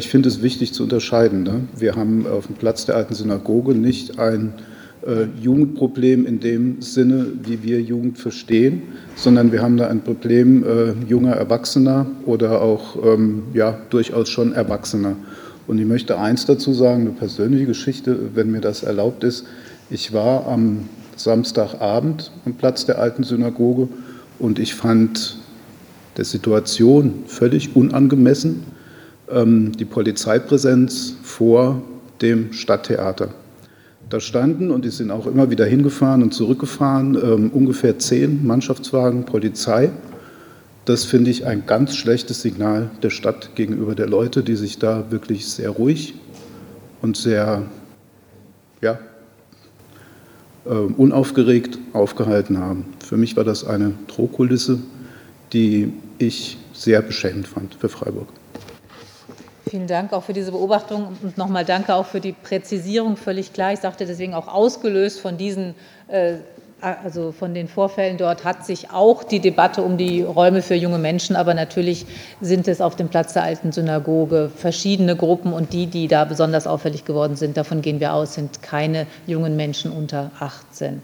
Ich finde es wichtig zu unterscheiden. Ne? Wir haben auf dem Platz der alten Synagoge nicht ein äh, Jugendproblem in dem Sinne, wie wir Jugend verstehen, sondern wir haben da ein Problem äh, junger Erwachsener oder auch ähm, ja, durchaus schon Erwachsener. Und ich möchte eins dazu sagen, eine persönliche Geschichte, wenn mir das erlaubt ist. Ich war am Samstagabend am Platz der alten Synagoge und ich fand der Situation völlig unangemessen die Polizeipräsenz vor dem Stadttheater. Da standen, und die sind auch immer wieder hingefahren und zurückgefahren, ähm, ungefähr zehn Mannschaftswagen Polizei. Das finde ich ein ganz schlechtes Signal der Stadt gegenüber der Leute, die sich da wirklich sehr ruhig und sehr ja, äh, unaufgeregt aufgehalten haben. Für mich war das eine Drohkulisse, die ich sehr beschämend fand für Freiburg. Vielen Dank auch für diese Beobachtung und nochmal danke auch für die Präzisierung. Völlig klar. Ich sagte deswegen auch ausgelöst von diesen, äh, also von den Vorfällen dort hat sich auch die Debatte um die Räume für junge Menschen, aber natürlich sind es auf dem Platz der alten Synagoge verschiedene Gruppen und die, die da besonders auffällig geworden sind, davon gehen wir aus, sind keine jungen Menschen unter 18.